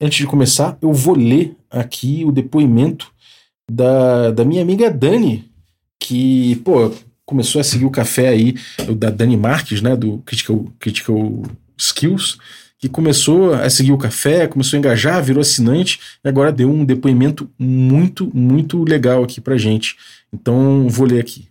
antes de começar, eu vou ler aqui o depoimento da, da minha amiga Dani, que, pô, começou a seguir o café aí, da Dani Marques, né, do Critical, Critical Skills, que começou a seguir o café, começou a engajar, virou assinante e agora deu um depoimento muito, muito legal aqui pra gente. Então, vou ler aqui.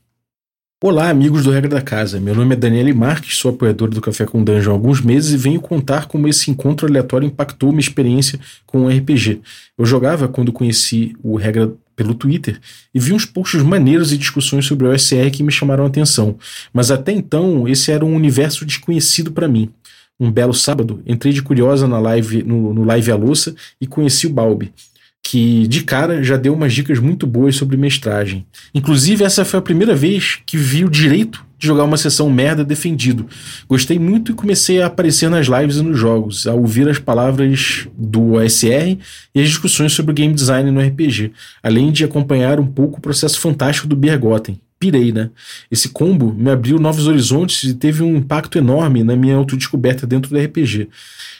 Olá, amigos do Regra da Casa. Meu nome é Daniele Marques, sou apoiador do Café com Dungeon há alguns meses e venho contar como esse encontro aleatório impactou minha experiência com o RPG. Eu jogava quando conheci o Regra pelo Twitter e vi uns posts maneiros e discussões sobre o OSR que me chamaram a atenção, mas até então esse era um universo desconhecido para mim. Um belo sábado, entrei de curiosa na live, no, no Live a Louça e conheci o Balbi que de cara já deu umas dicas muito boas sobre mestragem. Inclusive, essa foi a primeira vez que vi o direito de jogar uma sessão merda defendido. Gostei muito e comecei a aparecer nas lives e nos jogos, a ouvir as palavras do OSR e as discussões sobre game design no RPG, além de acompanhar um pouco o processo fantástico do Bergotten. Pirei, né? Esse combo me abriu novos horizontes e teve um impacto enorme na minha autodescoberta dentro do RPG.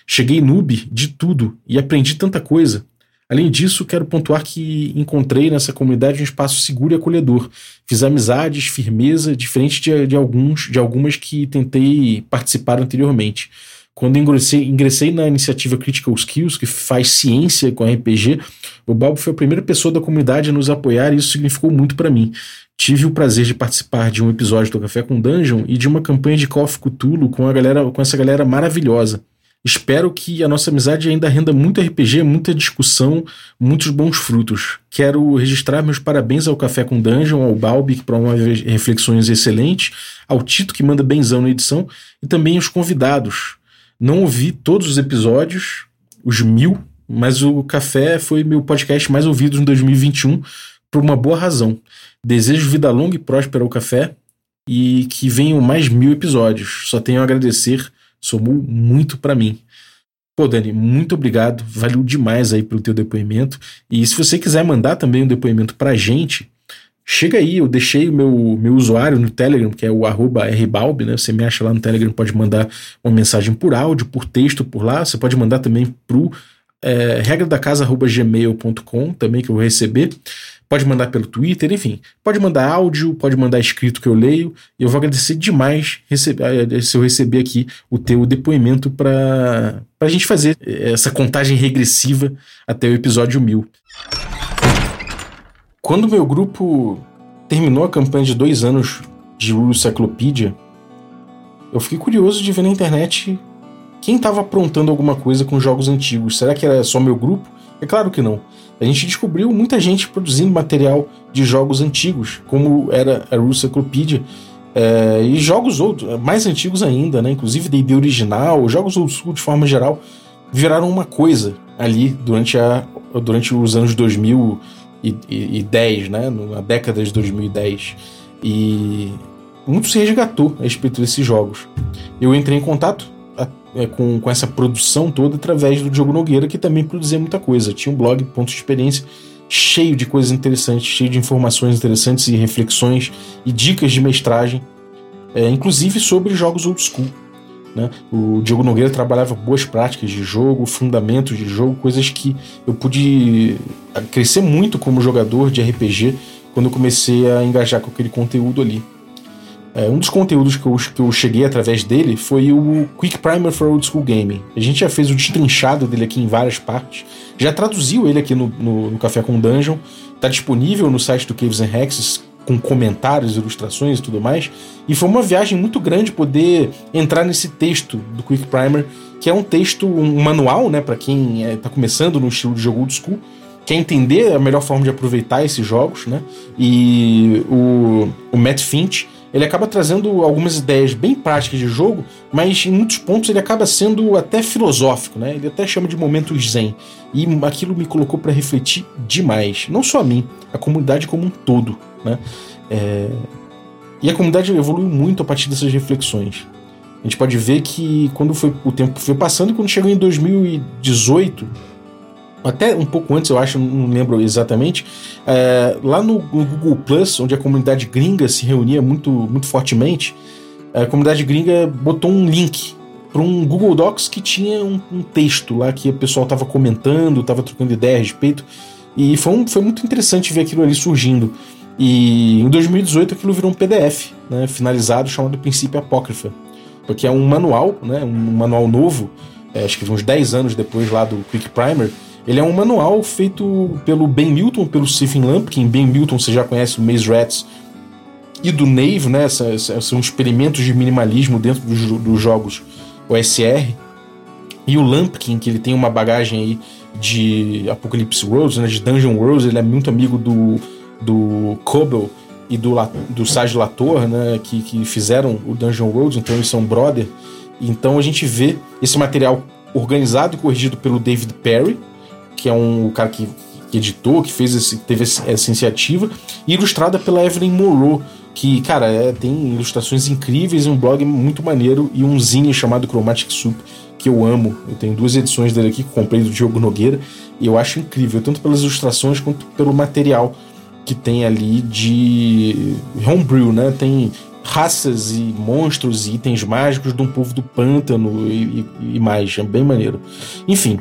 Cheguei noob de tudo e aprendi tanta coisa Além disso, quero pontuar que encontrei nessa comunidade um espaço seguro e acolhedor. Fiz amizades, firmeza, diferente de, de, alguns, de algumas que tentei participar anteriormente. Quando ingressei, ingressei na iniciativa Critical Skills, que faz ciência com RPG, o Balbo foi a primeira pessoa da comunidade a nos apoiar e isso significou muito para mim. Tive o prazer de participar de um episódio do Café com Dungeon e de uma campanha de Call of Cthulhu com, a galera, com essa galera maravilhosa. Espero que a nossa amizade ainda renda muito RPG, muita discussão, muitos bons frutos. Quero registrar meus parabéns ao Café com Dungeon, ao Balbi, que promove reflexões excelentes, ao Tito, que manda benzão na edição, e também aos convidados. Não ouvi todos os episódios, os mil, mas o Café foi meu podcast mais ouvido em 2021 por uma boa razão. Desejo vida longa e próspera ao Café e que venham mais mil episódios. Só tenho a agradecer somou muito para mim. Pô, Dani, muito obrigado. Valeu demais aí pelo teu depoimento. E se você quiser mandar também um depoimento pra gente, chega aí. Eu deixei o meu, meu usuário no Telegram, que é o rbalb, né? Você me acha lá no Telegram, pode mandar uma mensagem por áudio, por texto por lá. Você pode mandar também pro é, regra da casa@gmail.com também que eu vou receber. Pode mandar pelo Twitter, enfim. Pode mandar áudio, pode mandar escrito que eu leio. E eu vou agradecer demais receber, eh, se eu receber aqui o teu depoimento para a gente fazer essa contagem regressiva até o episódio 1000. Quando meu grupo terminou a campanha de dois anos de Rule eu fiquei curioso de ver na internet quem estava aprontando alguma coisa com jogos antigos. Será que era só meu grupo? É claro que não a gente descobriu muita gente produzindo material de jogos antigos, como era a Russocopedia, é, e jogos outros, mais antigos ainda, né? Inclusive D&D original, jogos old school de forma geral, viraram uma coisa ali durante, a, durante os anos 2010, né? Na década de 2010. E muito se resgatou a respeito desses jogos. Eu entrei em contato é, com, com essa produção toda através do Diogo Nogueira, que também produzia muita coisa. Tinha um blog, Pontos de Experiência, cheio de coisas interessantes, cheio de informações interessantes e reflexões e dicas de mestragem, é, inclusive sobre jogos old school. Né? O Diogo Nogueira trabalhava boas práticas de jogo, fundamentos de jogo, coisas que eu pude crescer muito como jogador de RPG quando eu comecei a engajar com aquele conteúdo ali. É, um dos conteúdos que eu, que eu cheguei através dele foi o Quick Primer for Old School Gaming. A gente já fez o destrinchado dele aqui em várias partes, já traduziu ele aqui no, no, no Café com Dungeon, está disponível no site do Caves and Hexes com comentários, ilustrações e tudo mais. E foi uma viagem muito grande poder entrar nesse texto do Quick Primer, que é um texto, um manual, né, para quem está é, começando no estilo de jogo old school, quer entender a melhor forma de aproveitar esses jogos, né? E o, o Matt Finch ele acaba trazendo algumas ideias bem práticas de jogo, mas em muitos pontos ele acaba sendo até filosófico, né? Ele até chama de momentos zen. E aquilo me colocou para refletir demais. Não só a mim, a comunidade como um todo, né? É... E a comunidade evoluiu muito a partir dessas reflexões. A gente pode ver que quando foi, o tempo foi passando, quando chegou em 2018, até um pouco antes, eu acho, não lembro exatamente, é, lá no, no, Google Plus, onde a comunidade gringa se reunia muito, muito fortemente, a comunidade gringa botou um link para um Google Docs que tinha um, um, texto lá que o pessoal estava comentando, estava trocando ideia a respeito. E foi, um, foi muito interessante ver aquilo ali surgindo. E em 2018 aquilo virou um PDF, né, finalizado, chamado Princípio Apócrifa. Porque é um manual, né, um manual novo, é, acho que uns 10 anos depois lá do Quick Primer. Ele é um manual feito pelo Ben Milton, pelo Stephen Lampkin. Ben Milton você já conhece, o Maze Rats e do Nave, né? São experimentos de minimalismo dentro dos, dos jogos OSR. E o Lampkin, que ele tem uma bagagem aí de Apocalypse Worlds, né? De Dungeon Worlds, ele é muito amigo do, do Cobble e do, do Sage Latour, né? Que, que fizeram o Dungeon Worlds, então eles são brother. Então a gente vê esse material organizado e corrigido pelo David Perry, que é um cara que, que editou, que fez esse, teve essa iniciativa, e ilustrada pela Evelyn Moreau, que, cara, é, tem ilustrações incríveis, um blog muito maneiro e um zine chamado Chromatic Soup, que eu amo. Eu tenho duas edições dele aqui que comprei do Diogo Nogueira e eu acho incrível, tanto pelas ilustrações quanto pelo material que tem ali de homebrew, né? Tem raças e monstros e itens mágicos de um povo do pântano e, e, e mais, é bem maneiro. Enfim,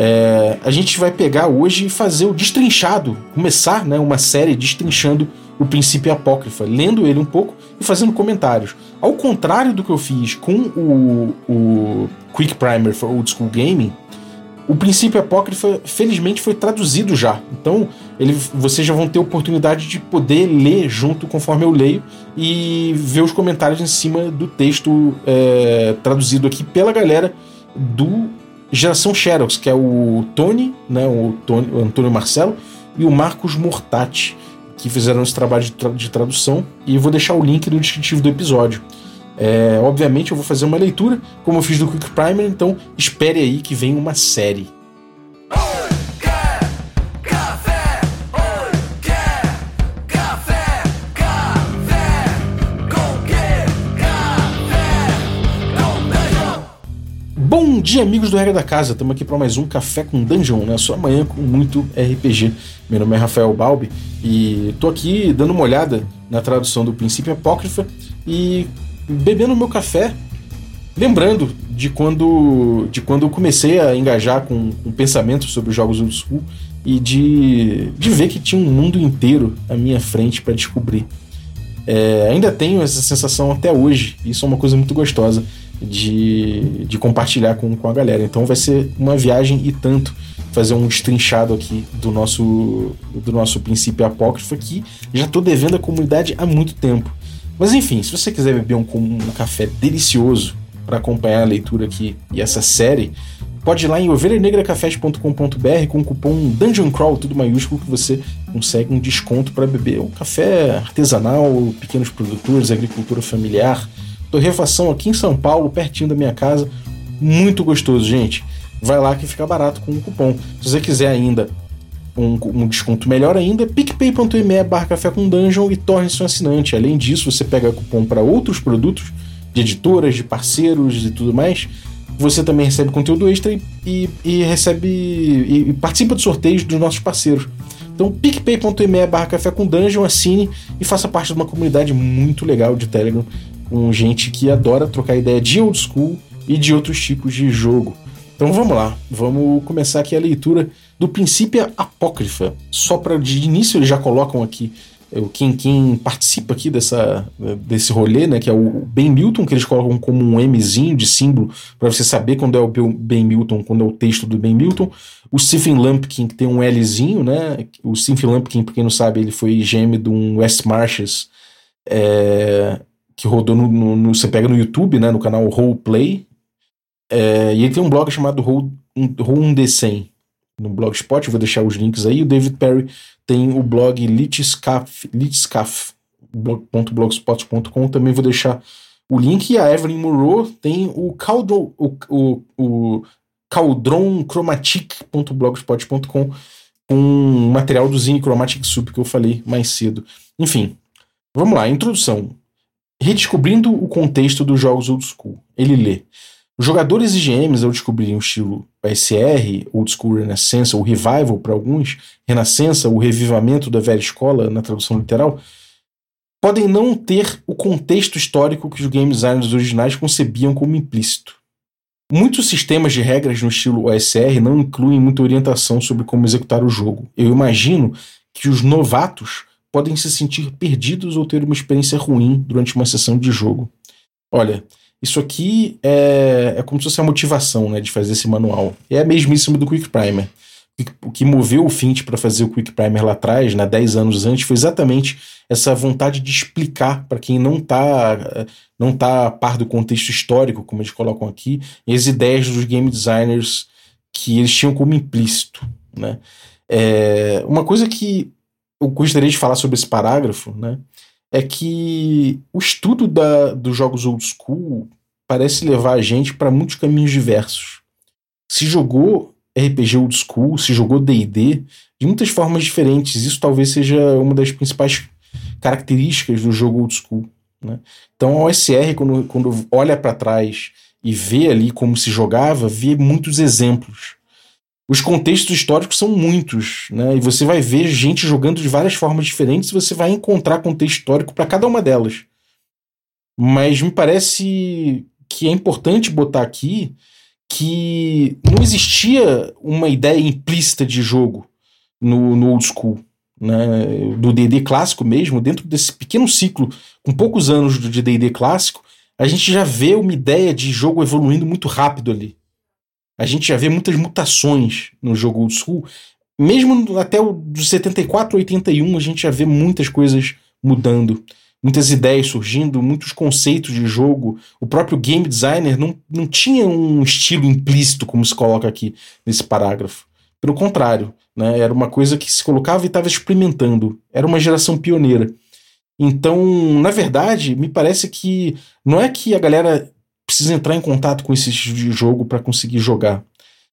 é, a gente vai pegar hoje e fazer o destrinchado, começar né, uma série destrinchando o princípio apócrifa, lendo ele um pouco e fazendo comentários. Ao contrário do que eu fiz com o, o Quick Primer for Old School Gaming, o princípio apócrifa felizmente foi traduzido já. Então, ele, vocês já vão ter oportunidade de poder ler junto conforme eu leio e ver os comentários em cima do texto é, traduzido aqui pela galera do Geração Xerox, que é o Tony, né, o, Tony, o Antônio Marcelo e o Marcos Mortati que fizeram esse trabalho de, tra de tradução e eu vou deixar o link no descritivo do episódio. É, obviamente eu vou fazer uma leitura, como eu fiz do Quick Primer, então espere aí que vem uma série. Dia, amigos do Regra da Casa. Estamos aqui para mais um Café com Dungeon, na sua manhã com muito RPG. Meu nome é Rafael Balbi e tô aqui dando uma olhada na tradução do Princípio Apócrifa e bebendo meu café, lembrando de quando, de quando eu comecei a engajar com, com pensamentos sobre os jogos do Sul e de, de ver que tinha um mundo inteiro à minha frente para descobrir. É, ainda tenho essa sensação até hoje, isso é uma coisa muito gostosa de, de compartilhar com, com a galera. Então vai ser uma viagem e tanto fazer um destrinchado aqui do nosso, do nosso princípio apócrifo que já estou devendo à comunidade há muito tempo. Mas enfim, se você quiser beber um, um café delicioso para acompanhar a leitura aqui e essa série, pode ir lá em ovelhanegracafés.com.br com o cupom Dungeon Crawl, tudo maiúsculo, que você consegue um desconto para beber. Um café artesanal, pequenos produtores, agricultura familiar, torrefação aqui em São Paulo, pertinho da minha casa. Muito gostoso, gente. Vai lá que fica barato com o cupom. Se você quiser ainda um, um desconto melhor ainda, picpay.me barra café com dungeon e torne-se um assinante. Além disso, você pega cupom para outros produtos de editoras, de parceiros e tudo mais. Você também recebe conteúdo extra e, e, e recebe e, e, participa de sorteios dos nossos parceiros. Então, picpay.me barra café com dungeon, assine e faça parte de uma comunidade muito legal de Telegram com gente que adora trocar ideia de old school e de outros tipos de jogo. Então vamos lá, vamos começar aqui a leitura do Princípio Apócrifa. Só para de início eles já colocam aqui é, quem, quem participa aqui dessa, desse rolê, né, que é o Ben Milton, que eles colocam como um Mzinho de símbolo para você saber quando é o Ben Milton, quando é o texto do Ben Milton. O Stephen Lumpkin, que tem um Lzinho, né? O Stephen Lumpkin, para quem não sabe, ele foi GM de um West Marches é, que rodou no, no, no, Você pega no YouTube, né? No canal Roleplay. É, e ele tem um blog chamado Roundecem no Blogspot, vou deixar os links aí. O David Perry tem o blog litscaf.blogspot.com, também vou deixar o link. E a Evelyn Moreau tem o Caldron, o, o, o caldronchromatic.blogspot.com com um material do Zine Chromatic Soup que eu falei mais cedo. Enfim, vamos lá, introdução. Redescobrindo o contexto dos jogos old school. Ele lê. Os jogadores e GMs, ao descobrirem o estilo SR, Old School Renascença, ou Revival para alguns, Renascença, o revivamento da velha escola, na tradução literal, podem não ter o contexto histórico que os game designers originais concebiam como implícito. Muitos sistemas de regras no estilo OSR não incluem muita orientação sobre como executar o jogo. Eu imagino que os novatos podem se sentir perdidos ou ter uma experiência ruim durante uma sessão de jogo. Olha, isso aqui é, é como se fosse a motivação né, de fazer esse manual. É a mesmíssima do Quick Primer. O que moveu o Fint para fazer o Quick Primer lá atrás, né, 10 anos antes, foi exatamente essa vontade de explicar para quem não está não tá a par do contexto histórico, como eles colocam aqui, as ideias dos game designers que eles tinham como implícito. Né? É, uma coisa que eu gostaria de falar sobre esse parágrafo né, é que o estudo da, dos jogos old school parece levar a gente para muitos caminhos diversos. Se jogou RPG old school, se jogou D&D de muitas formas diferentes. Isso talvez seja uma das principais características do jogo old school. Né? Então a OSR, quando, quando olha para trás e vê ali como se jogava, vê muitos exemplos. Os contextos históricos são muitos, né? E você vai ver gente jogando de várias formas diferentes e você vai encontrar contexto histórico para cada uma delas. Mas me parece que é importante botar aqui que não existia uma ideia implícita de jogo no, no old school. Né, do D&D clássico mesmo, dentro desse pequeno ciclo, com poucos anos de D&D clássico, a gente já vê uma ideia de jogo evoluindo muito rápido ali. A gente já vê muitas mutações no jogo old school. Mesmo até o dos 74, 81, a gente já vê muitas coisas mudando muitas ideias surgindo, muitos conceitos de jogo. O próprio game designer não, não tinha um estilo implícito, como se coloca aqui nesse parágrafo. Pelo contrário, né, era uma coisa que se colocava e estava experimentando. Era uma geração pioneira. Então, na verdade, me parece que não é que a galera precisa entrar em contato com esse estilo de jogo para conseguir jogar.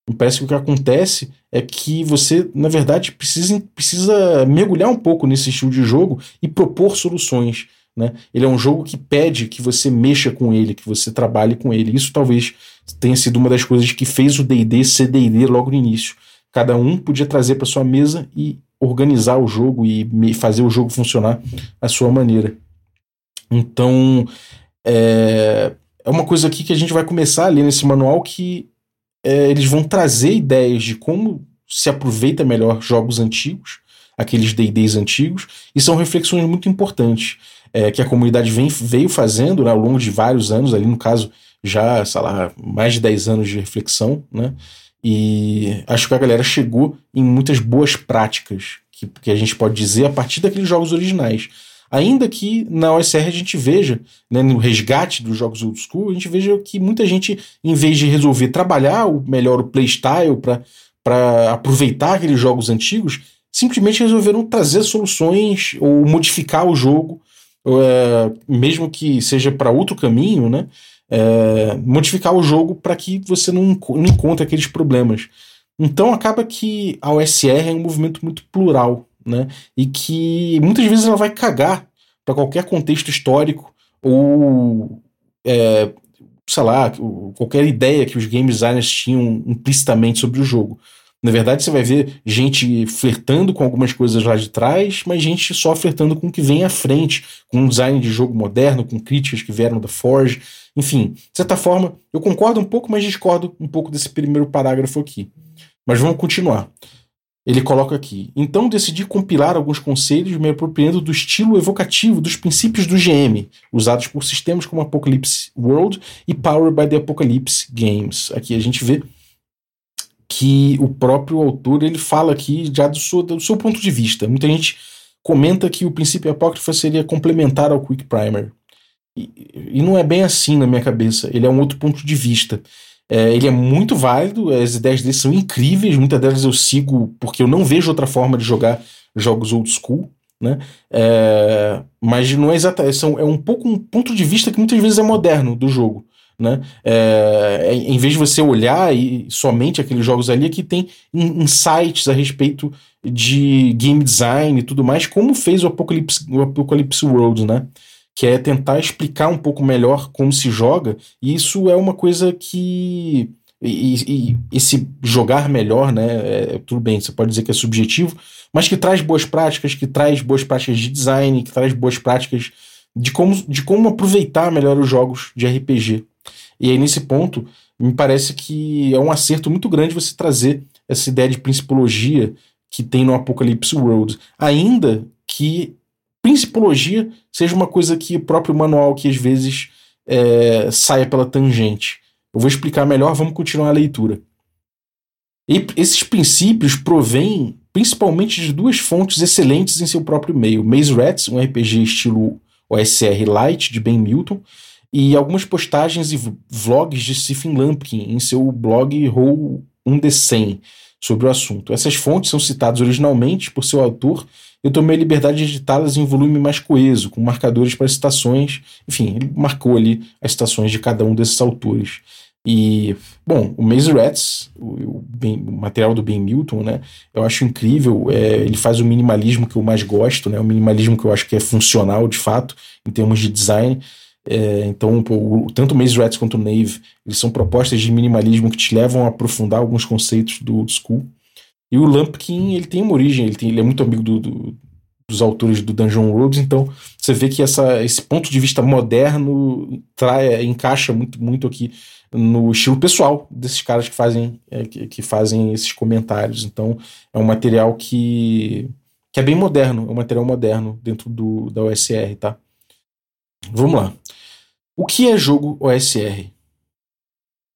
Me parece que o que acontece é que você, na verdade, precisa, precisa mergulhar um pouco nesse estilo de jogo e propor soluções. Né? Ele é um jogo que pede que você mexa com ele, que você trabalhe com ele. Isso talvez tenha sido uma das coisas que fez o D&D ser D&D logo no início. Cada um podia trazer para sua mesa e organizar o jogo e fazer o jogo funcionar à sua maneira. Então, é, é uma coisa aqui que a gente vai começar a ler nesse manual que é, eles vão trazer ideias de como se aproveita melhor jogos antigos, aqueles D&Ds antigos, e são reflexões muito importantes é, que a comunidade vem, veio fazendo né, ao longo de vários anos, ali no caso já, sei lá, mais de 10 anos de reflexão, né? E acho que a galera chegou em muitas boas práticas que, que a gente pode dizer a partir daqueles jogos originais. Ainda que na OSR a gente veja, né, no resgate dos jogos old school, a gente veja que muita gente, em vez de resolver trabalhar o melhor o playstyle para aproveitar aqueles jogos antigos, simplesmente resolveram trazer soluções ou modificar o jogo, é, mesmo que seja para outro caminho, né? É, modificar o jogo para que você não, não encontre aqueles problemas. Então acaba que a OSR é um movimento muito plural, né? E que muitas vezes ela vai cagar para qualquer contexto histórico ou é, sei lá, qualquer ideia que os game designers tinham implicitamente sobre o jogo. Na verdade, você vai ver gente flertando com algumas coisas lá de trás, mas gente só flertando com o que vem à frente, com um design de jogo moderno, com críticas que vieram da Forge. Enfim, de certa forma, eu concordo um pouco, mas discordo um pouco desse primeiro parágrafo aqui. Mas vamos continuar. Ele coloca aqui: então decidi compilar alguns conselhos me apropriando do estilo evocativo dos princípios do GM, usados por sistemas como Apocalypse World e Power by the Apocalypse Games. Aqui a gente vê que o próprio autor ele fala aqui já do seu, do seu ponto de vista. Muita gente comenta que o princípio apócrifo seria complementar ao Quick Primer. E, e não é bem assim na minha cabeça. Ele é um outro ponto de vista. É, ele é muito válido, as ideias dele são incríveis, muitas delas eu sigo porque eu não vejo outra forma de jogar jogos old school, né? É, mas não é exatamente, é um pouco um ponto de vista que muitas vezes é moderno do jogo. Né? É, em vez de você olhar e somente aqueles jogos ali, que tem insights a respeito de game design e tudo mais, como fez o Apocalypse, o Apocalypse World, né? Que é tentar explicar um pouco melhor como se joga, e isso é uma coisa que. E, e esse jogar melhor, né? É, tudo bem, você pode dizer que é subjetivo, mas que traz boas práticas, que traz boas práticas de design, que traz boas práticas de como, de como aproveitar melhor os jogos de RPG. E aí, nesse ponto, Me parece que é um acerto muito grande você trazer essa ideia de principologia que tem no Apocalypse World, ainda que principologia seja uma coisa que o próprio manual que às vezes é, saia pela tangente. Eu vou explicar melhor, vamos continuar a leitura. E esses princípios provêm principalmente de duas fontes excelentes em seu próprio meio: Maze Rats, um RPG estilo OSR Light de Ben Milton, e algumas postagens e vlogs de Stephen Lampkin em seu blog Roll 1D100 sobre o assunto. Essas fontes são citadas originalmente por seu autor. Eu tomei a liberdade de editá-las em volume mais coeso, com marcadores para citações. Enfim, ele marcou ali as citações de cada um desses autores. E, bom, o Maze Rats, o, ben, o, material do Ben Milton, né? Eu acho incrível. É, ele faz o minimalismo que eu mais gosto, né? O minimalismo que eu acho que é funcional, de fato, em termos de design. É, então, tanto o Maze Rats quanto o Nave, eles são propostas de minimalismo que te levam a aprofundar alguns conceitos do old school. E o Lumpkin, ele tem uma origem, ele, tem, ele é muito amigo do, do, dos autores do Dungeon Worlds, então você vê que essa, esse ponto de vista moderno trai, encaixa muito, muito aqui no estilo pessoal desses caras que fazem, é, que, que, fazem esses comentários. Então, é um material que, que é bem moderno, é um material moderno dentro do, da OSR, tá? Vamos lá. O que é jogo OSR?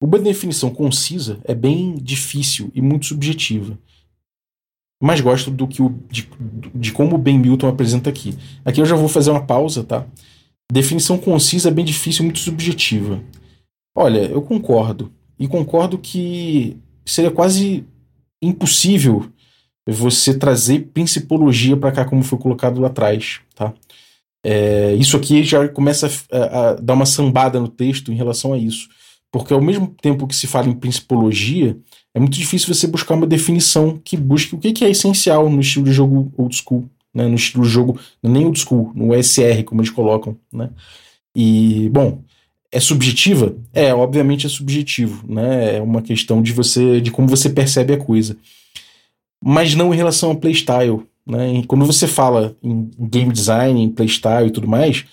Uma definição concisa é bem difícil e muito subjetiva. Mas gosto do que o, de, de como o Ben Milton apresenta aqui. Aqui eu já vou fazer uma pausa, tá? Definição concisa é bem difícil muito subjetiva. Olha, eu concordo. E concordo que seria quase impossível você trazer principologia para cá, como foi colocado lá atrás, tá? É, isso aqui já começa a, a, dar uma sambada no texto em relação a isso. Porque ao mesmo tempo que se fala em principologia, é muito difícil você buscar uma definição que busque o que, é essencial no estilo de jogo old school, né? no estilo de jogo, nem old school, no SR, como eles colocam. Né? E, bom, é subjetiva? É, obviamente é subjetivo, né? É uma questão de você, de como você percebe a coisa. Mas não em relação ao playstyle, né? E quando você fala em game design, em playstyle e tudo mais,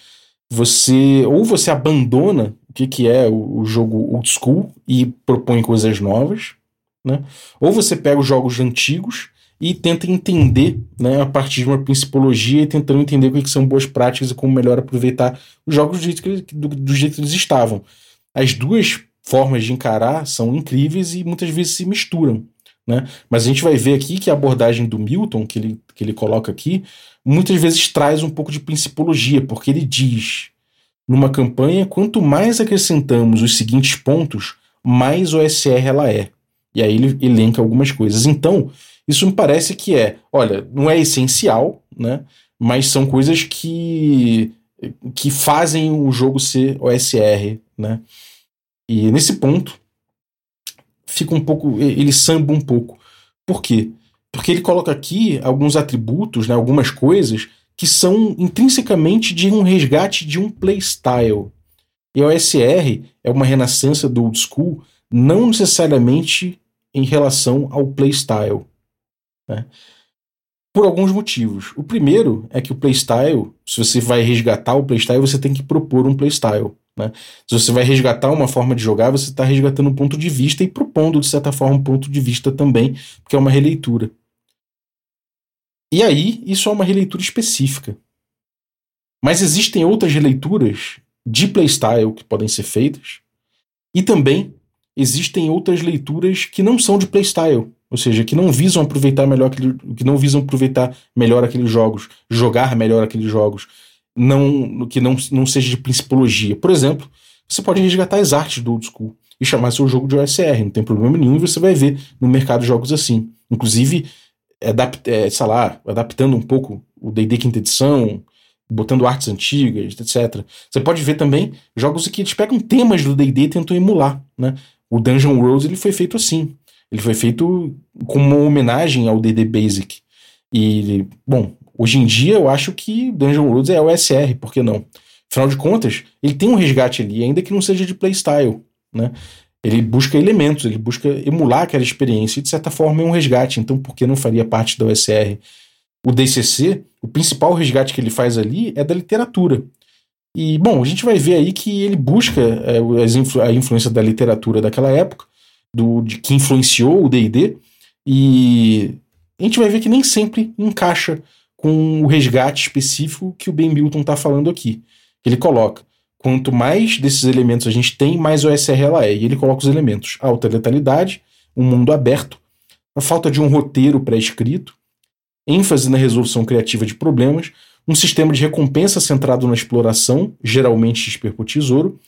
você ou você abandona o que, que é o, o jogo old school e propõe coisas novas, né? Ou você pega os jogos antigos e tenta entender, né, a partir de uma principologia e tentando entender o que, são boas práticas e como melhor aproveitar os jogos do jeito, que, do, do jeito que eles estavam. As duas formas de encarar são incríveis e muitas vezes se misturam. Né? Mas a gente vai ver aqui que a abordagem do Milton, que ele, que ele coloca aqui, muitas vezes traz um pouco de principologia, porque ele diz: numa campanha, quanto mais acrescentamos os seguintes pontos, mais OSR ela é. E aí ele elenca algumas coisas. Então, isso me parece que é, olha, não é essencial, né? Mas são coisas que que fazem o jogo ser OSR, né? E nesse ponto fica um pouco, ele samba um pouco. Por quê? Porque ele coloca aqui alguns atributos, né, algumas coisas que são intrinsecamente de um resgate de um playstyle. E OSR é uma renascença do old school, não necessariamente em relação ao playstyle. Né? Por alguns motivos. O primeiro é que o playstyle, se você vai resgatar o playstyle, você tem que propor um playstyle. Né? Se você vai resgatar uma forma de jogar, você está resgatando um ponto de vista e propondo, de certa forma, um ponto de vista também, porque é uma releitura. E aí, isso é uma releitura específica. Mas existem outras releituras de playstyle que podem ser feitas, e também existem outras leituras que não são de playstyle, ou seja, que não visam aproveitar melhor aquele, que não visam aproveitar melhor aqueles jogos, jogar melhor aqueles jogos, não que não, não seja de principologia. Por exemplo, você pode resgatar as artes do old school e chamar seu jogo de OSR, não tem problema nenhum, você vai ver no mercado jogos assim. Inclusive, adapt, é, sei lá, adaptando um pouco o D&D quinta edição, botando artes antigas, etc. Você pode ver também jogos que eles pegam temas do D&D e tentam emular, né? O Dungeon World ele foi feito assim. Ele foi feito como uma homenagem ao DD Basic. E, bom, hoje em dia eu acho que Dungeon Worlds é OSR, por que não? Afinal de contas, ele tem um resgate ali, ainda que não seja de playstyle, né? Ele busca elementos, ele busca emular aquela experiência e, de certa forma, é um resgate. Então, por que não faria parte da OSR? O DCC, o principal resgate que ele faz ali é da literatura. E, bom, a gente vai ver aí que ele busca é, influ a influência da literatura daquela época, do, de, que influenciou o DD, e a gente vai ver que nem sempre encaixa com o resgate específico que o Ben Milton está falando aqui. Ele coloca: quanto mais desses elementos a gente tem, mais OSR ela é. E ele coloca os elementos: alta letalidade, um mundo aberto, a falta de um roteiro pré-escrito, ênfase na resolução criativa de problemas, um sistema de recompensa centrado na exploração, geralmente XP por tesouro,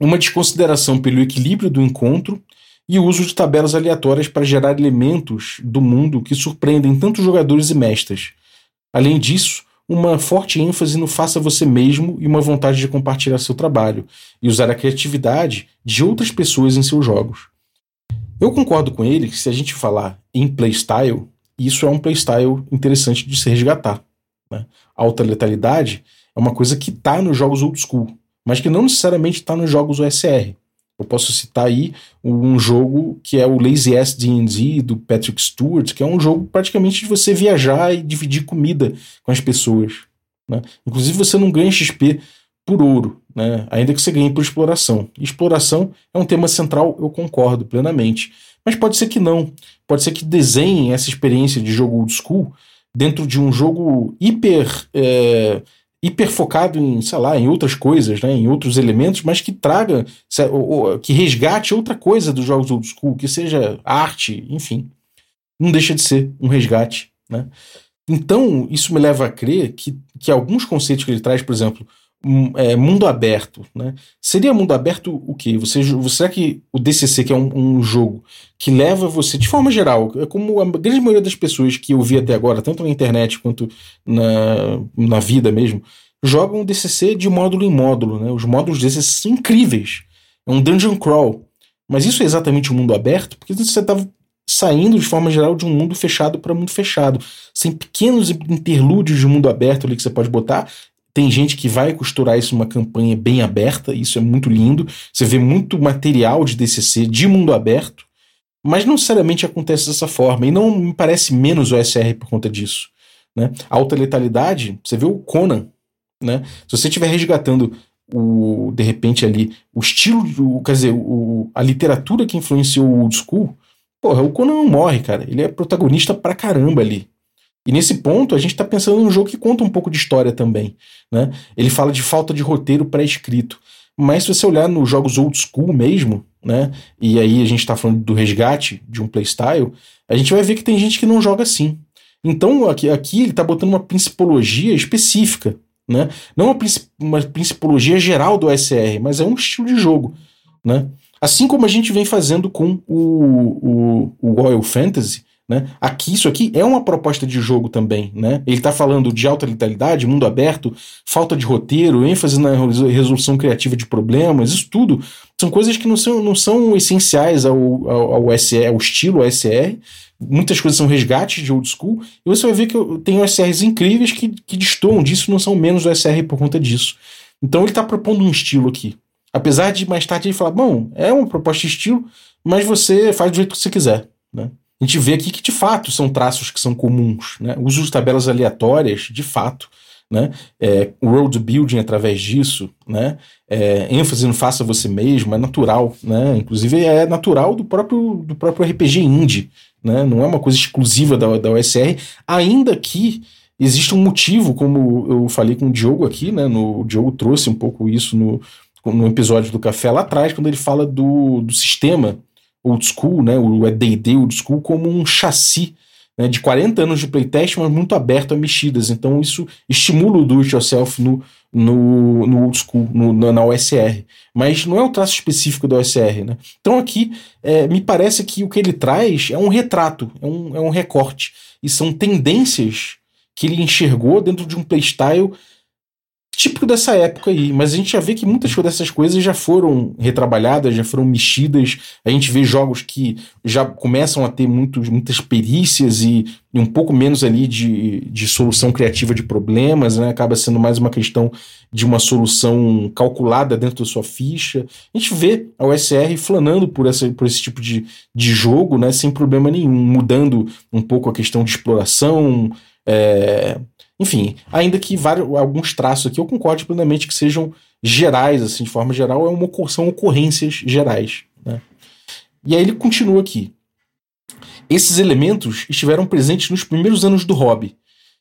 uma desconsideração pelo equilíbrio do encontro e o uso de tabelas aleatórias para gerar elementos do mundo que surpreendem tanto jogadores e mestres. Além disso, uma forte ênfase no faça você mesmo e uma vontade de compartilhar seu trabalho e usar a criatividade de outras pessoas em seus jogos. Eu concordo com ele que se a gente falar em playstyle, isso é um playstyle interessante de se resgatar. Né? Alta letalidade é uma coisa que está nos jogos old school, mas que não necessariamente está nos jogos OSR. Eu posso citar aí um jogo que é o Lazy Ass D&D do Patrick Stewart, que é um jogo praticamente de você viajar e dividir comida com as pessoas. Né? Inclusive você não ganha XP por ouro, né? ainda que você ganhe por exploração. exploração é um tema central, eu concordo plenamente. Mas pode ser que não. Pode ser que desenhem essa experiência de jogo old school dentro de um jogo hiper. É, hiper focado em, sei lá, em outras coisas, né, em outros elementos, mas que traga, que resgate outra coisa dos jogos old school, que seja arte, enfim. Não deixa de ser um resgate, né? Então, isso me leva a crer que, que alguns conceitos que ele traz, por exemplo, é, mundo aberto, né? Seria mundo aberto o quê? Você, será que o DCC, que é um, um, jogo que leva você, de forma geral, é como a grande maioria das pessoas que eu vi até agora, tanto na internet quanto na, na vida mesmo, jogam o DCC de módulo em módulo, né? Os módulos DCC são incríveis. É um dungeon crawl. Mas isso é exatamente um mundo aberto, porque você está saindo de forma geral de um mundo fechado para mundo fechado, sem pequenos interlúdios de mundo aberto ali que você pode botar tem gente que vai costurar isso numa campanha bem aberta, isso é muito lindo. Você vê muito material de DCC de mundo aberto, mas não necessariamente acontece dessa forma. E não me parece menos OSR por conta disso. Né? Alta letalidade, você vê o Conan. Né? Se você estiver resgatando o, de repente ali o estilo, o, quer dizer, o, a literatura que influenciou o old school, porra, o Conan não morre, cara. Ele é protagonista pra caramba ali. E nesse ponto, a gente está pensando num jogo que conta um pouco de história também. Né? Ele fala de falta de roteiro pré-escrito. Mas se você olhar nos jogos old school mesmo, né? E aí a gente está falando do resgate de um playstyle, a gente vai ver que tem gente que não joga assim. Então aqui, aqui ele está botando uma principologia específica. Né? Não uma, uma principologia geral do SR, mas é um estilo de jogo. Né? Assim como a gente vem fazendo com o, o, o Royal Fantasy, né? Aqui, isso aqui é uma proposta de jogo também. Né? Ele está falando de alta letalidade, mundo aberto, falta de roteiro, ênfase na resolução criativa de problemas, isso tudo são coisas que não são, não são essenciais ao, ao, ao, SR, ao estilo SR. Muitas coisas são resgates de old school, e você vai ver que tem OSRs incríveis que, que destoam disso, não são menos OSR por conta disso. Então ele está propondo um estilo aqui. Apesar de mais tarde ele falar, bom, é uma proposta de estilo, mas você faz do jeito que você quiser. Né? A gente vê aqui que de fato são traços que são comuns. Né? O uso de tabelas aleatórias, de fato. Né? É, world building através disso, né? É, ênfase no faça você mesmo, é natural, né? Inclusive é natural do próprio, do próprio RPG indie, né? Não é uma coisa exclusiva da, da OSR, ainda que exista um motivo, como eu falei com o Diogo aqui, né? No, o Diogo trouxe um pouco isso no, no episódio do Café lá atrás, quando ele fala do, do sistema old school, né, o D&D old school, como um chassi né, de 40 anos de playtest, mas muito aberto a mexidas. Então isso estimula o do-it-yourself no, no, no old school, no, na OSR. Mas não é um traço específico da OSR. Né? Então aqui é, me parece que o que ele traz é um retrato, é um, é um recorte. E são tendências que ele enxergou dentro de um playstyle típico dessa época aí. Mas a gente já vê que muitas dessas coisas já foram retrabalhadas, já foram mexidas. A gente vê jogos que já começam a ter muito, muitas perícias e, e, um pouco menos ali de, de solução criativa de problemas, né? Acaba sendo mais uma questão de uma solução calculada dentro da sua ficha. A gente vê a OSR flanando por, essa, por esse tipo de, de jogo, né? Sem problema nenhum, mudando um pouco a questão de exploração. É, Enfim, ainda que vários, alguns traços aqui eu concordo plenamente que sejam gerais, assim, de forma geral, é uma, são ocorrências gerais. Né? E aí ele continua aqui. Esses elementos estiveram presentes nos primeiros anos do hobby.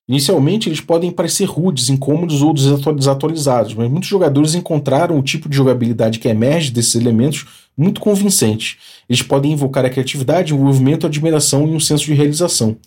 Inicialmente, eles podem parecer rudes, incômodos ou desatualizados, mas muitos jogadores encontraram o tipo de jogabilidade que emerge desses elementos muito convincente. Eles podem invocar a criatividade, o envolvimento, a admiração e um senso de realização.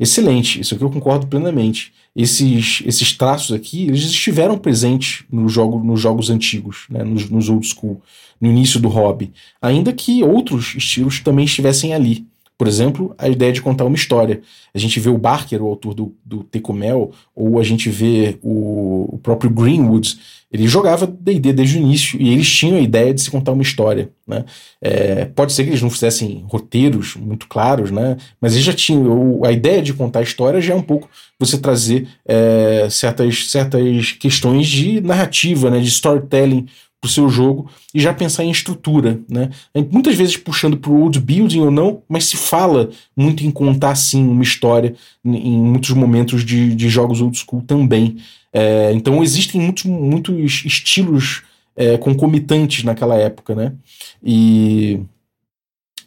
Excelente, isso aqui eu concordo plenamente. Esses, esses traços aqui, eles estiveram presentes no jogo, nos jogos antigos, né, nos, nos old school, no início do hobby, ainda que outros estilos também estivessem ali. Por exemplo, a ideia de contar uma história. A gente vê o Barker, o autor do, do Tecumel, ou a gente vê o, o próprio Greenwood, ele jogava D&D desde o início e eles tinham a ideia de se contar uma história. Né? É, pode ser que eles não fizessem roteiros muito claros, né? mas eles já tinham. A ideia de contar a história já é um pouco você trazer é, certas, certas questões de narrativa, né? de storytelling para o seu jogo e já pensar em estrutura, né? Muitas vezes puxando para o old building ou não, mas se fala muito em contar sim uma história em muitos momentos de, de jogos old school também. É, então existem muitos, muitos estilos é, concomitantes naquela época, né? E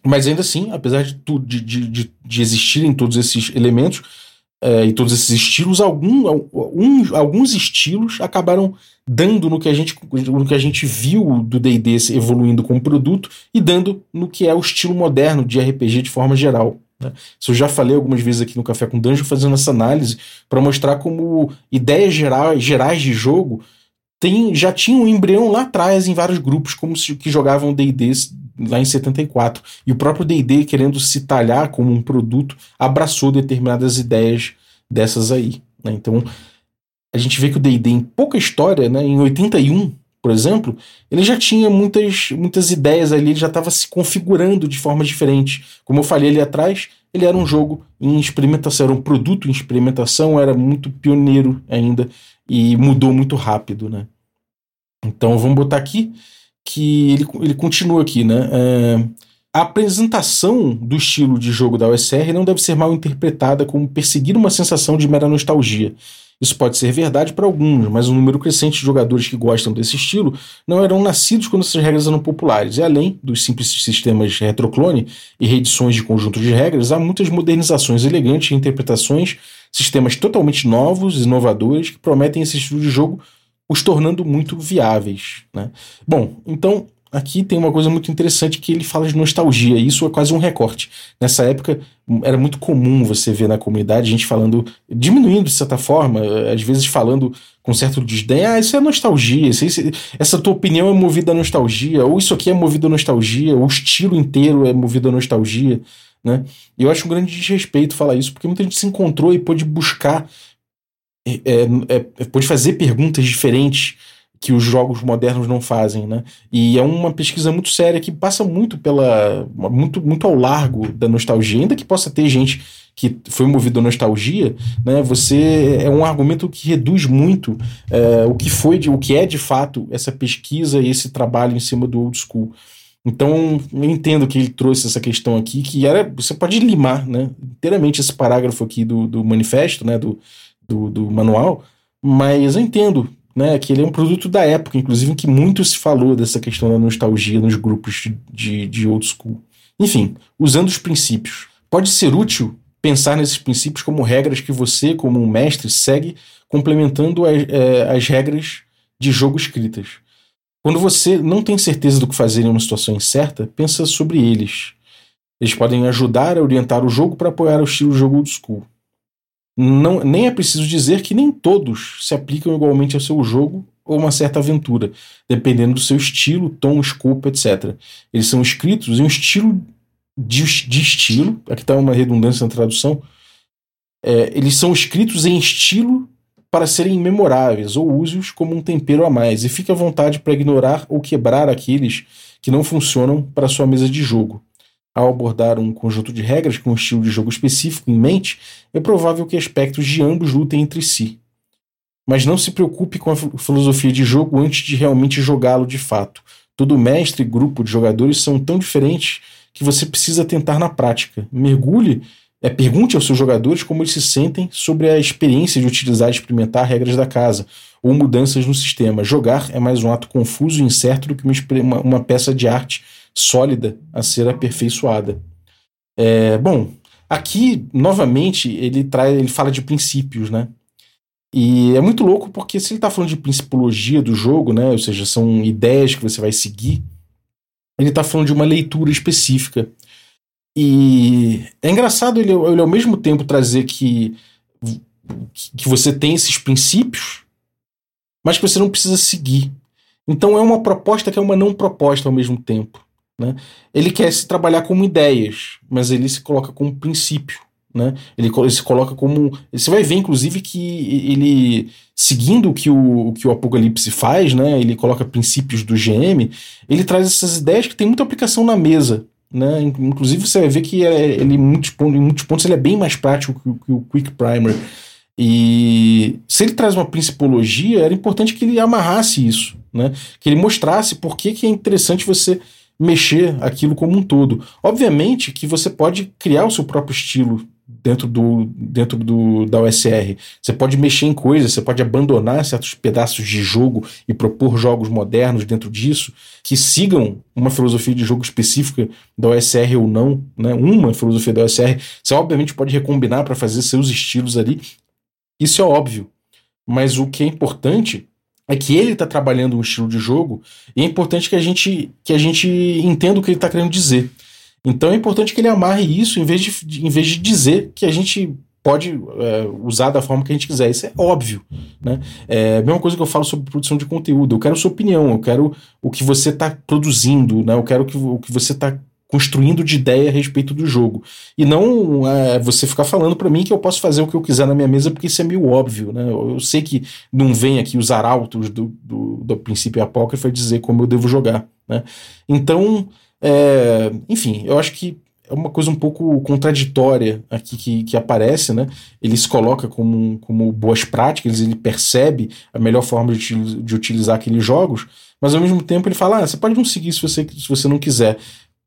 mas ainda assim, apesar de, de, de, de existirem todos esses elementos, é, e todos esses estilos, algum, algum, alguns estilos acabaram dando no que a gente, no que a gente viu do D&D evoluindo como produto e dando no que é o estilo moderno de RPG de forma geral. Né? Isso eu já falei algumas vezes aqui no Café com Dungeon fazendo essa análise para mostrar como ideias gerais, gerais de jogo tem, já tinham um embrião lá atrás em vários grupos como se, que jogavam D&D lá em 74. E o próprio D&D, querendo se talhar como um produto, abraçou determinadas ideias dessas aí. Né? Então, a gente vê que o D&D, em pouca história, né, em 81, por exemplo, ele já tinha muitas, muitas ideias ali, ele já estava se configurando de forma diferente. Como eu falei ali atrás, ele era um jogo em experimentação, era um produto em experimentação, era muito pioneiro ainda e mudou muito rápido, né? Então vamos botar aqui que ele, ele continua aqui, né? É, a apresentação do estilo de jogo da OSR não deve ser mal interpretada como perseguir uma sensação de mera nostalgia. Isso pode ser verdade para alguns, mas um número crescente de jogadores que gostam desse estilo não eram nascidos quando essas regras eram populares. E além dos simples sistemas retroclone e reedições de conjunto de regras, há muitas modernizações elegantes e interpretações, sistemas totalmente novos inovadores que prometem esse estilo de jogo os tornando muito viáveis. Né? Bom, então aqui tem uma coisa muito interessante que ele fala de nostalgia, e isso é quase um recorte. Nessa época era muito comum você ver na comunidade gente falando, diminuindo de certa forma, às vezes falando com certo desdém, ah, isso é nostalgia, isso, isso, essa tua opinião é movida a nostalgia, ou isso aqui é movido a nostalgia, o estilo inteiro é movido a nostalgia. Né? E eu acho um grande desrespeito falar isso, porque muita gente se encontrou e pôde buscar é, é, é, pode fazer perguntas diferentes que os jogos modernos não fazem, né? E é uma pesquisa muito séria que passa muito pela muito muito ao largo da nostalgia, ainda que possa ter gente que foi movido a nostalgia, né? Você é um argumento que reduz muito é, o que foi, de, o que é de fato essa pesquisa e esse trabalho em cima do old school. Então, eu entendo que ele trouxe essa questão aqui, que era. Você pode limar né, inteiramente esse parágrafo aqui do, do manifesto, né, do, do, do manual, mas eu entendo né, que ele é um produto da época, inclusive em que muito se falou dessa questão da nostalgia nos grupos de, de old school. Enfim, usando os princípios. Pode ser útil pensar nesses princípios como regras que você, como um mestre, segue complementando as, é, as regras de jogo escritas. Quando você não tem certeza do que fazer em uma situação incerta, pensa sobre eles. Eles podem ajudar a orientar o jogo para apoiar o estilo de jogo old school. Não, nem é preciso dizer que nem todos se aplicam igualmente ao seu jogo ou uma certa aventura, dependendo do seu estilo, tom, escopo, etc. Eles são escritos em um estilo de, de estilo, aqui está uma redundância na tradução, é, eles são escritos em estilo para serem memoráveis ou use-os como um tempero a mais, e fique à vontade para ignorar ou quebrar aqueles que não funcionam para sua mesa de jogo. Ao abordar um conjunto de regras com um estilo de jogo específico em mente, é provável que aspectos de ambos lutem entre si. Mas não se preocupe com a filosofia de jogo antes de realmente jogá-lo de fato. Todo mestre e grupo de jogadores são tão diferentes que você precisa tentar na prática. Mergulhe É, pergunte aos seus jogadores como eles se sentem sobre a experiência de utilizar e experimentar regras da casa ou mudanças no sistema. Jogar é mais um ato confuso e incerto do que uma, uma peça de arte sólida a ser aperfeiçoada. É, bom, aqui, novamente, ele traz, ele fala de princípios, né? E é muito louco porque se ele está falando de principologia do jogo, né? Ou seja, são ideias que você vai seguir, ele está falando de uma leitura específica. E é engraçado ele, ele ao mesmo tempo trazer que, que você tem esses princípios, mas que você não precisa seguir. Então é uma proposta que é uma não proposta ao mesmo tempo. Né? Ele quer se trabalhar como ideias, mas ele se coloca como princípio. Né? Ele, ele, se coloca como. Você vai ver, inclusive, que ele, seguindo o que o, o, que o Apocalipse faz, né? ele coloca princípios do GM, ele traz essas ideias que tem muita aplicação na mesa. Né? Inclusive, você vai ver que é, ele, em, muitos pontos, em muitos pontos ele é bem mais prático que, que o Quick Primer. E se ele traz uma principologia, era importante que ele amarrasse isso, né? que ele mostrasse por que, que é interessante você mexer aquilo como um todo. Obviamente que você pode criar o seu próprio estilo dentro do dentro do, da OSR. Você pode mexer em coisas, você pode abandonar certos pedaços de jogo e propor jogos modernos dentro disso que sigam uma filosofia de jogo específica da OSR ou não, né? Uma filosofia da OSR, você obviamente pode recombinar para fazer seus estilos ali. Isso é óbvio. Mas o que é importante é que ele está trabalhando um estilo de jogo e é importante que a gente que a gente entenda o que ele está querendo dizer. Então é importante que ele amarre isso em vez de, em vez de dizer que a gente pode é, usar da forma que a gente quiser. Isso é óbvio. Né? É a mesma coisa que eu falo sobre produção de conteúdo. Eu quero sua opinião, eu quero o que você está produzindo, né? eu quero que, o que você está construindo de ideia a respeito do jogo. E não é, você ficar falando para mim que eu posso fazer o que eu quiser na minha mesa, porque isso é meio óbvio. Né? Eu, eu sei que não vem aqui os arautos do, do, do princípio apócrifo dizer como eu devo jogar. Né? Então. É, enfim, eu acho que é uma coisa um pouco contraditória aqui que, que aparece, né? Ele se coloca como, como boas práticas, ele percebe a melhor forma de, de utilizar aqueles jogos, mas ao mesmo tempo ele fala: ah, você pode não seguir se você, se você não quiser.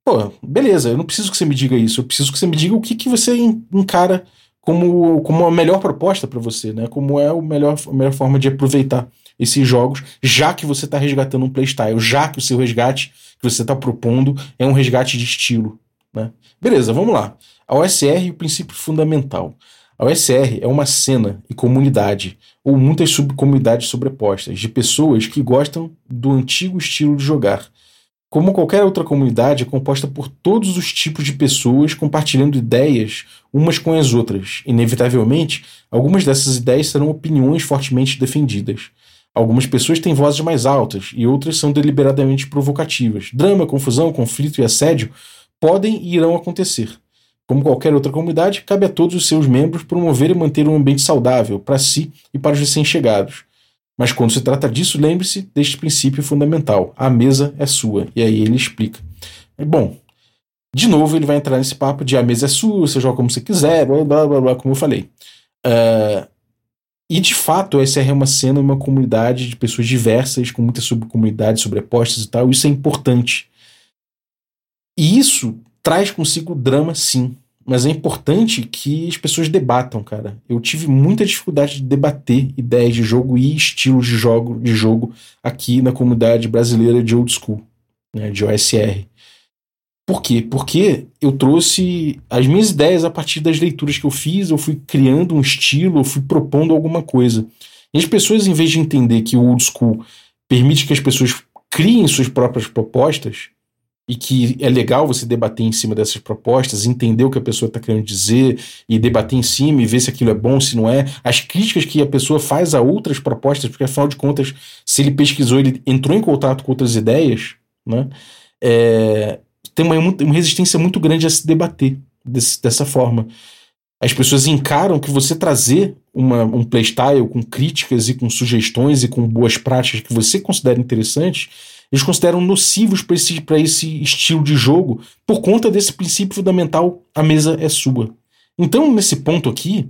Pô, beleza, eu não preciso que você me diga isso, eu preciso que você me diga o que, que você encara como, como a melhor proposta para você, né? Como é o melhor, a melhor forma de aproveitar esses jogos, já que você está resgatando um playstyle, já que o seu resgate que você está propondo é um resgate de estilo. Né? Beleza, vamos lá. A OSR e o princípio fundamental. A OSR é uma cena e comunidade, ou muitas subcomunidades sobrepostas, de pessoas que gostam do antigo estilo de jogar. Como qualquer outra comunidade, é composta por todos os tipos de pessoas compartilhando ideias umas com as outras. Inevitavelmente, algumas dessas ideias serão opiniões fortemente defendidas. Algumas pessoas têm vozes mais altas e outras são deliberadamente provocativas. Drama, confusão, conflito e assédio podem e irão acontecer. Como qualquer outra comunidade, cabe a todos os seus membros promover e manter um ambiente saudável para si e para os recém-chegados. Mas quando se trata disso, lembre-se deste princípio fundamental: a mesa é sua. E aí ele explica. Bom, de novo ele vai entrar nesse papo de a mesa é sua, você joga como você quiser, blá blá blá, blá como eu falei. Uh, e de fato, essa é uma cena, uma comunidade de pessoas diversas, com muitas subcomunidades sobrepostas e tal. Isso é importante. E isso traz consigo drama, sim. Mas é importante que as pessoas debatam, cara. Eu tive muita dificuldade de debater ideias de jogo e estilos de jogo, de jogo aqui na comunidade brasileira de old school, né, de OSR. Por quê? Porque eu trouxe as minhas ideias a partir das leituras que eu fiz, eu fui criando um estilo, eu fui propondo alguma coisa. E as pessoas, em vez de entender que o old school permite que as pessoas criem suas próprias propostas, e que é legal você debater em cima dessas propostas, entender o que a pessoa está querendo dizer e debater em cima e ver se aquilo é bom, se não é. As críticas que a pessoa faz a outras propostas, porque afinal de contas, se ele pesquisou, ele entrou em contato com outras ideias, né? É, tem uma, uma resistência muito grande a se debater desse, dessa forma. As pessoas encaram que você trazer uma, um playstyle com críticas e com sugestões e com boas práticas que você considera interessantes, eles consideram nocivos para esse, esse estilo de jogo por conta desse princípio fundamental: a mesa é sua. Então, nesse ponto aqui,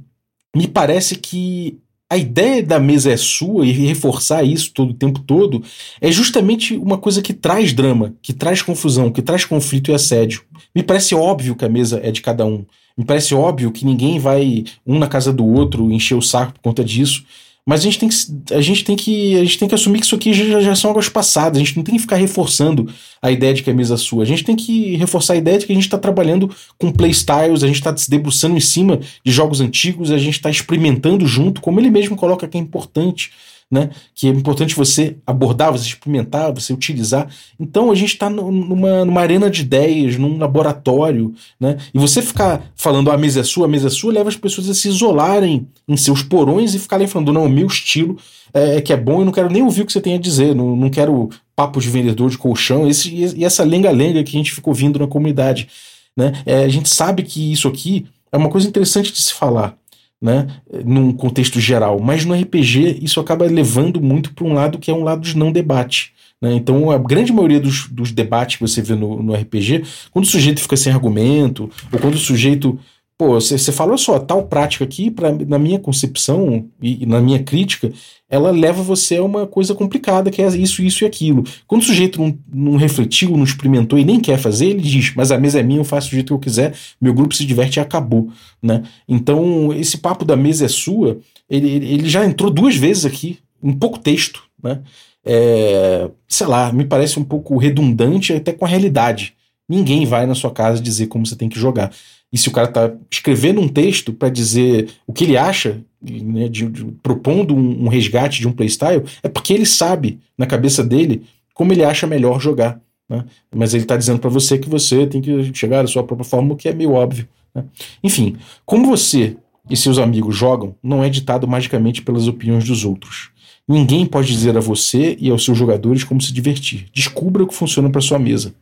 me parece que a ideia da mesa é sua e reforçar isso todo o tempo todo é justamente uma coisa que traz drama, que traz confusão, que traz conflito e assédio. Me parece óbvio que a mesa é de cada um. Me parece óbvio que ninguém vai um na casa do outro encher o saco por conta disso. Mas a gente tem que, a gente tem que, a gente tem que assumir que isso aqui já, já são águas passadas. A gente não tem que ficar reforçando a ideia de que é mesa sua. A gente tem que reforçar a ideia de que a gente está trabalhando com playstyles, a gente está se debruçando em cima de jogos antigos, a gente está experimentando junto, como ele mesmo coloca que é importante né? Que é importante você abordar, você experimentar, você utilizar. Então a gente está numa, numa arena de ideias, num laboratório, né? E você ficar falando ah, a mesa é sua, a mesa é sua, leva as pessoas a se isolarem em seus porões e ficarem falando, não, o meu estilo é, é que é bom, eu não quero nem ouvir o que você tem a dizer, não, não quero papo de vendedor de colchão, esse, e essa lenga-lenga que a gente ficou vindo na comunidade. Né? É, a gente sabe que isso aqui é uma coisa interessante de se falar né, num contexto geral. Mas no RPG isso acaba levando muito para um lado que é um lado de não debate. Né? Então a grande maioria dos, dos debates que você vê no, no RPG, quando o sujeito fica sem argumento, ou quando o sujeito pô, você, olha só, tal prática aqui, pra, na minha concepção e, e, na minha crítica, ela leva você a uma coisa complicada, que é isso, isso e aquilo. Quando o sujeito não, não refletiu, não experimentou e nem quer fazer, ele diz, mas a mesa é minha, eu faço do jeito que eu quiser, meu grupo se diverte e acabou. Né? Então, esse papo da mesa é sua, ele, ele já entrou duas vezes aqui, em pouco texto, né? É, sei lá, me parece um pouco redundante até com a realidade. Ninguém vai na sua casa dizer como você tem que jogar. E se o cara está escrevendo um texto para dizer o que ele acha, né, de, de, propondo um, um, resgate de um playstyle, é porque ele sabe, na cabeça dele, como ele acha melhor jogar. Né? Mas ele está dizendo para você que você tem que chegar à sua própria forma, o que é meio óbvio. Né? Enfim, como você e seus amigos jogam, não é ditado magicamente pelas opiniões dos outros. Ninguém pode dizer a você e aos seus jogadores como se divertir. Descubra o que funciona para sua mesa.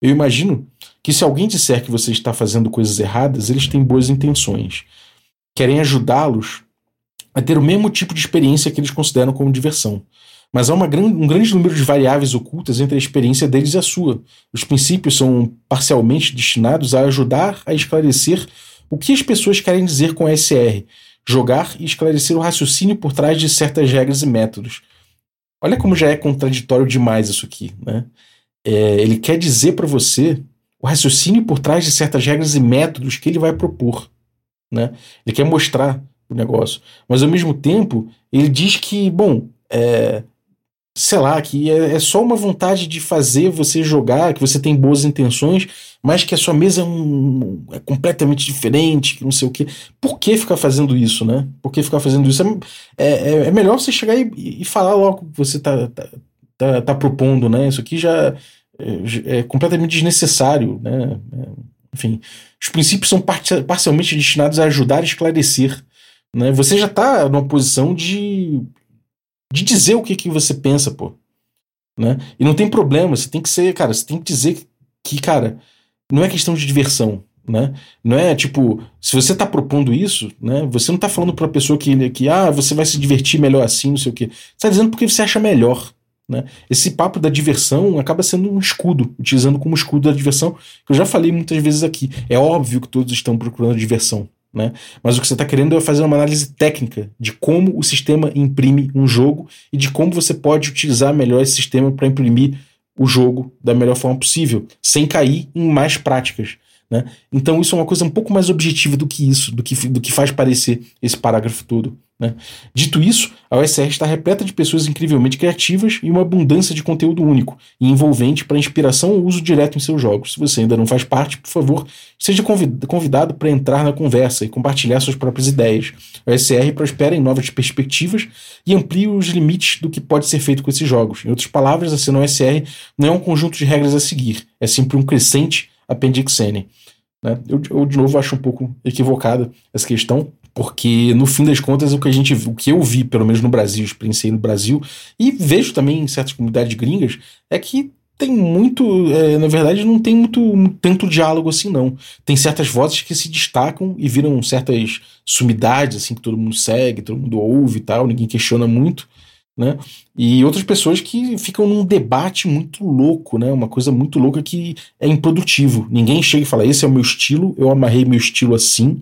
Eu imagino que se alguém disser que você está fazendo coisas erradas, eles têm boas intenções. Querem ajudá-los a ter o mesmo tipo de experiência que eles consideram como diversão. Mas há gran um grande número de variáveis ocultas entre a experiência deles e a sua. Os princípios são parcialmente destinados a ajudar a esclarecer o que as pessoas querem dizer com SR, jogar e esclarecer o raciocínio por trás de certas regras e métodos. Olha como já é contraditório demais isso aqui, né? é, ele quer dizer para você o raciocínio por trás de certas regras e métodos que ele vai propor. Né? Ele quer mostrar o negócio. Mas ao mesmo tempo, ele diz que, bom, é, sei lá, que é, é, só uma vontade de fazer você jogar, que você tem boas intenções, mas que a sua mesa é, um, é completamente diferente, que não sei o quê. Por que ficar fazendo isso, né? Por que ficar fazendo isso? É, é, é melhor você chegar e, e falar logo que você tá, tá, tá, tá propondo, né? Isso aqui já é, é completamente desnecessário, né? É, enfim, os princípios são parcialmente destinados a ajudar a esclarecer. Né? Você já está numa posição de, de dizer o que, que você pensa, pô. Né? E não tem problema, você tem que ser, cara, você tem que dizer que, cara, não é questão de diversão, né? Não é tipo, se você está propondo isso, né? Você não está falando para a pessoa que, que, ah, você vai se divertir melhor assim, não sei o quê. Você está dizendo porque você acha melhor. Né? Esse papo da diversão acaba sendo um escudo, utilizando como escudo da diversão, que eu já falei muitas vezes aqui. É óbvio que todos estão procurando diversão, né? mas o que você está querendo é fazer uma análise técnica de como o sistema imprime um jogo e de como você pode utilizar melhor esse sistema para imprimir o jogo da melhor forma possível, sem cair em mais práticas. Né? Então isso é uma coisa um pouco mais objetiva do que isso, do que, do que faz parecer esse parágrafo todo. Né? Dito isso, a OSR está repleta de pessoas incrivelmente criativas e uma abundância de conteúdo único e envolvente para inspiração ou uso direto em seus jogos. Se você ainda não faz parte, por favor, seja convidado para entrar na conversa e compartilhar suas próprias ideias. A OSR prospera em novas perspectivas e amplia os limites do que pode ser feito com esses jogos. Em outras palavras, a cena OSR não é um conjunto de regras a seguir, é sempre um crescente appendixene. Né? Eu, eu, de novo, acho um pouco equivocada essa questão, porque no fim das contas o que a gente o que eu vi pelo menos no Brasil experienciei no Brasil e vejo também em certas comunidades gringas é que tem muito é, na verdade não tem muito tanto diálogo assim não. Tem certas vozes que se destacam e viram certas sumidades assim que todo mundo segue todo mundo ouve e tal ninguém questiona muito né? E outras pessoas que ficam num debate muito louco né? Uma coisa muito louca que é improdutivo. Ninguém chega e fala esse é o meu estilo eu amarrei meu estilo assim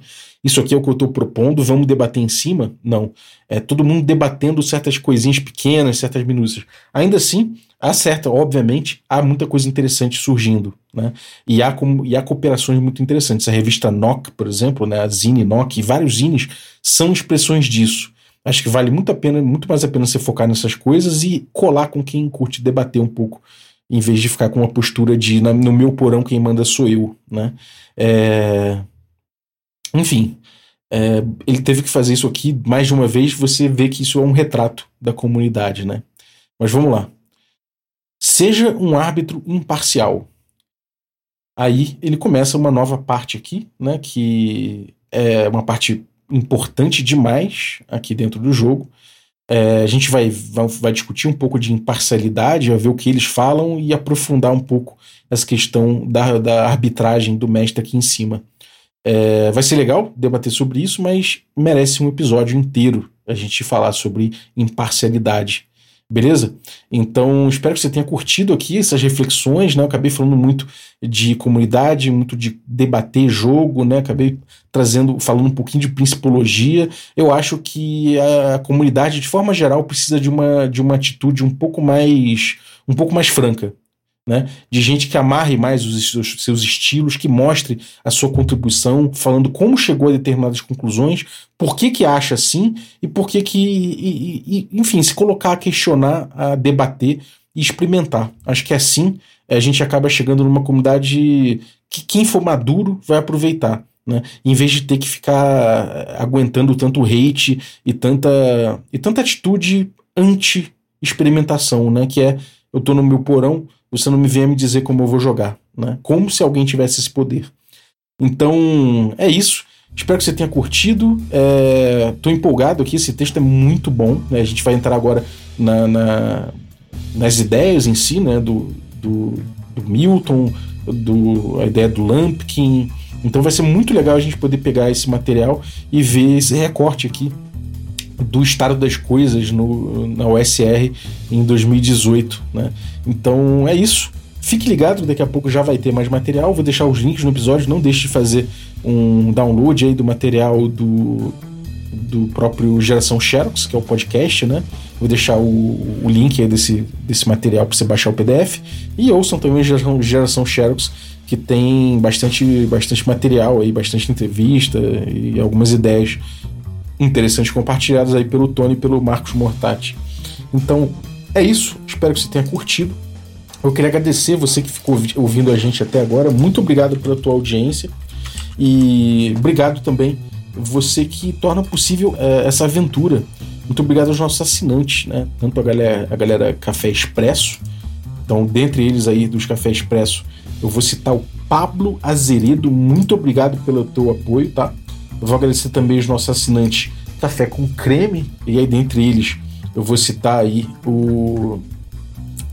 isso aqui é o que eu estou propondo, vamos debater em cima. Não. É todo mundo debatendo certas coisinhas pequenas, certas minúcias. Ainda assim, há certa, obviamente, há muita coisa interessante surgindo. Né? E, há e há cooperações muito interessantes. A revista NOC, por exemplo, né? a Zine NOC e vários zines são expressões disso. Acho que vale muito a pena, muito mais a pena você focar nessas coisas e colar com quem curte debater um pouco em vez de ficar com uma postura de no meu porão quem manda sou eu, né? É... Enfim, é... ele teve que fazer isso aqui mais de uma vez. Você vê que isso é um retrato da comunidade, né? Mas vamos lá. Seja um árbitro imparcial. Aí ele começa uma nova parte aqui, né? Que é uma parte importante demais aqui dentro do jogo, é, a gente vai, vai, vai, discutir um pouco de imparcialidade, ver o que eles falam e aprofundar um pouco essa questão da, da arbitragem do mestre aqui em cima. É, vai ser legal debater sobre isso, mas merece um episódio inteiro a gente falar sobre imparcialidade. Beleza? Então, espero que você tenha curtido aqui essas reflexões, né? Eu acabei falando muito de comunidade, muito de debater jogo, né? Acabei trazendo, falando um pouquinho de principologia. Eu acho que a comunidade, de forma geral, precisa de uma, de uma atitude um pouco mais um pouco mais franca, né? De gente que amarre mais os seus, estilos, que mostre a sua contribuição, falando como chegou a determinadas conclusões, por que que acha assim e por que que, e, e, enfim, se colocar a questionar, a debater e experimentar. Acho que assim a gente acaba chegando numa comunidade que quem for maduro vai aproveitar. Né? Em vez de ter que ficar aguentando tanto hate e tanta, e tanta atitude anti-experimentação, né? Que é eu tô no meu porão, você não me venha me dizer como eu vou jogar, né? Como se alguém tivesse esse poder. Então, é isso. Espero que você tenha curtido. É, tô empolgado aqui, esse texto é muito bom. Né? A gente vai entrar agora na, na, nas ideias em si, né? Do, do, do Milton, do, a ideia do Lampkin. Então vai ser muito legal a gente poder pegar esse material e ver esse recorte aqui do estado das coisas no, na USR em 2018. Né? Então é isso. Fique ligado, daqui a pouco já vai ter mais material. Vou deixar os links no episódio. Não deixe de fazer um download aí do material do, do próprio Geração Xerox, que é o podcast, né? Vou deixar o, o link aí desse, desse material para você baixar o PDF. E ouçam também Geração, Geração Xerox, que tem bastante, bastante material aí, bastante entrevista e algumas ideias interessantes compartilhadas aí pelo Tony e pelo Marcos Mortati. Então, é isso. Espero que você tenha curtido. Eu queria agradecer você que ficou ouvindo a gente até agora. Muito obrigado pela tua audiência. E obrigado também você que torna possível é, essa aventura. Muito obrigado aos nossos assinantes, né? Tanto a galera, a galera Café Expresso. Então, dentre eles aí dos Café Expresso, eu vou citar o Pablo Azeredo. Muito obrigado pelo teu apoio, tá? Vou agradecer também os nossos assinantes Café com Creme, e aí dentre eles eu vou citar aí o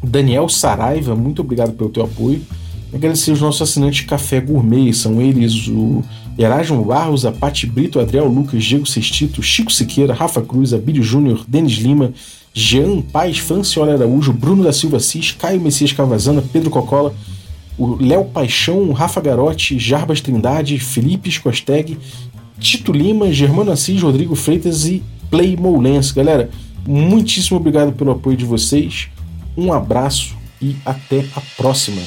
Daniel Saraiva, muito obrigado pelo teu apoio. Agradecer os nossos assinantes Café Gourmet, são eles o Erasmo Barros, a Pati Brito, Adriel Lucas, Diego Sextito, Chico Siqueira, Rafa Cruz, Abílio Júnior, Denis Lima, Jean Paz, Franciola Araújo, Bruno da Silva Cis, Caio Messias Cavazana, Pedro Cocola, o Léo Paixão, Rafa Garotti, Jarbas Trindade, Felipe Scosteg, Tito Lima, Germano Assis, Rodrigo Freitas e Play Moulens. Galera, muitíssimo obrigado pelo apoio de vocês. Um abraço e até a próxima.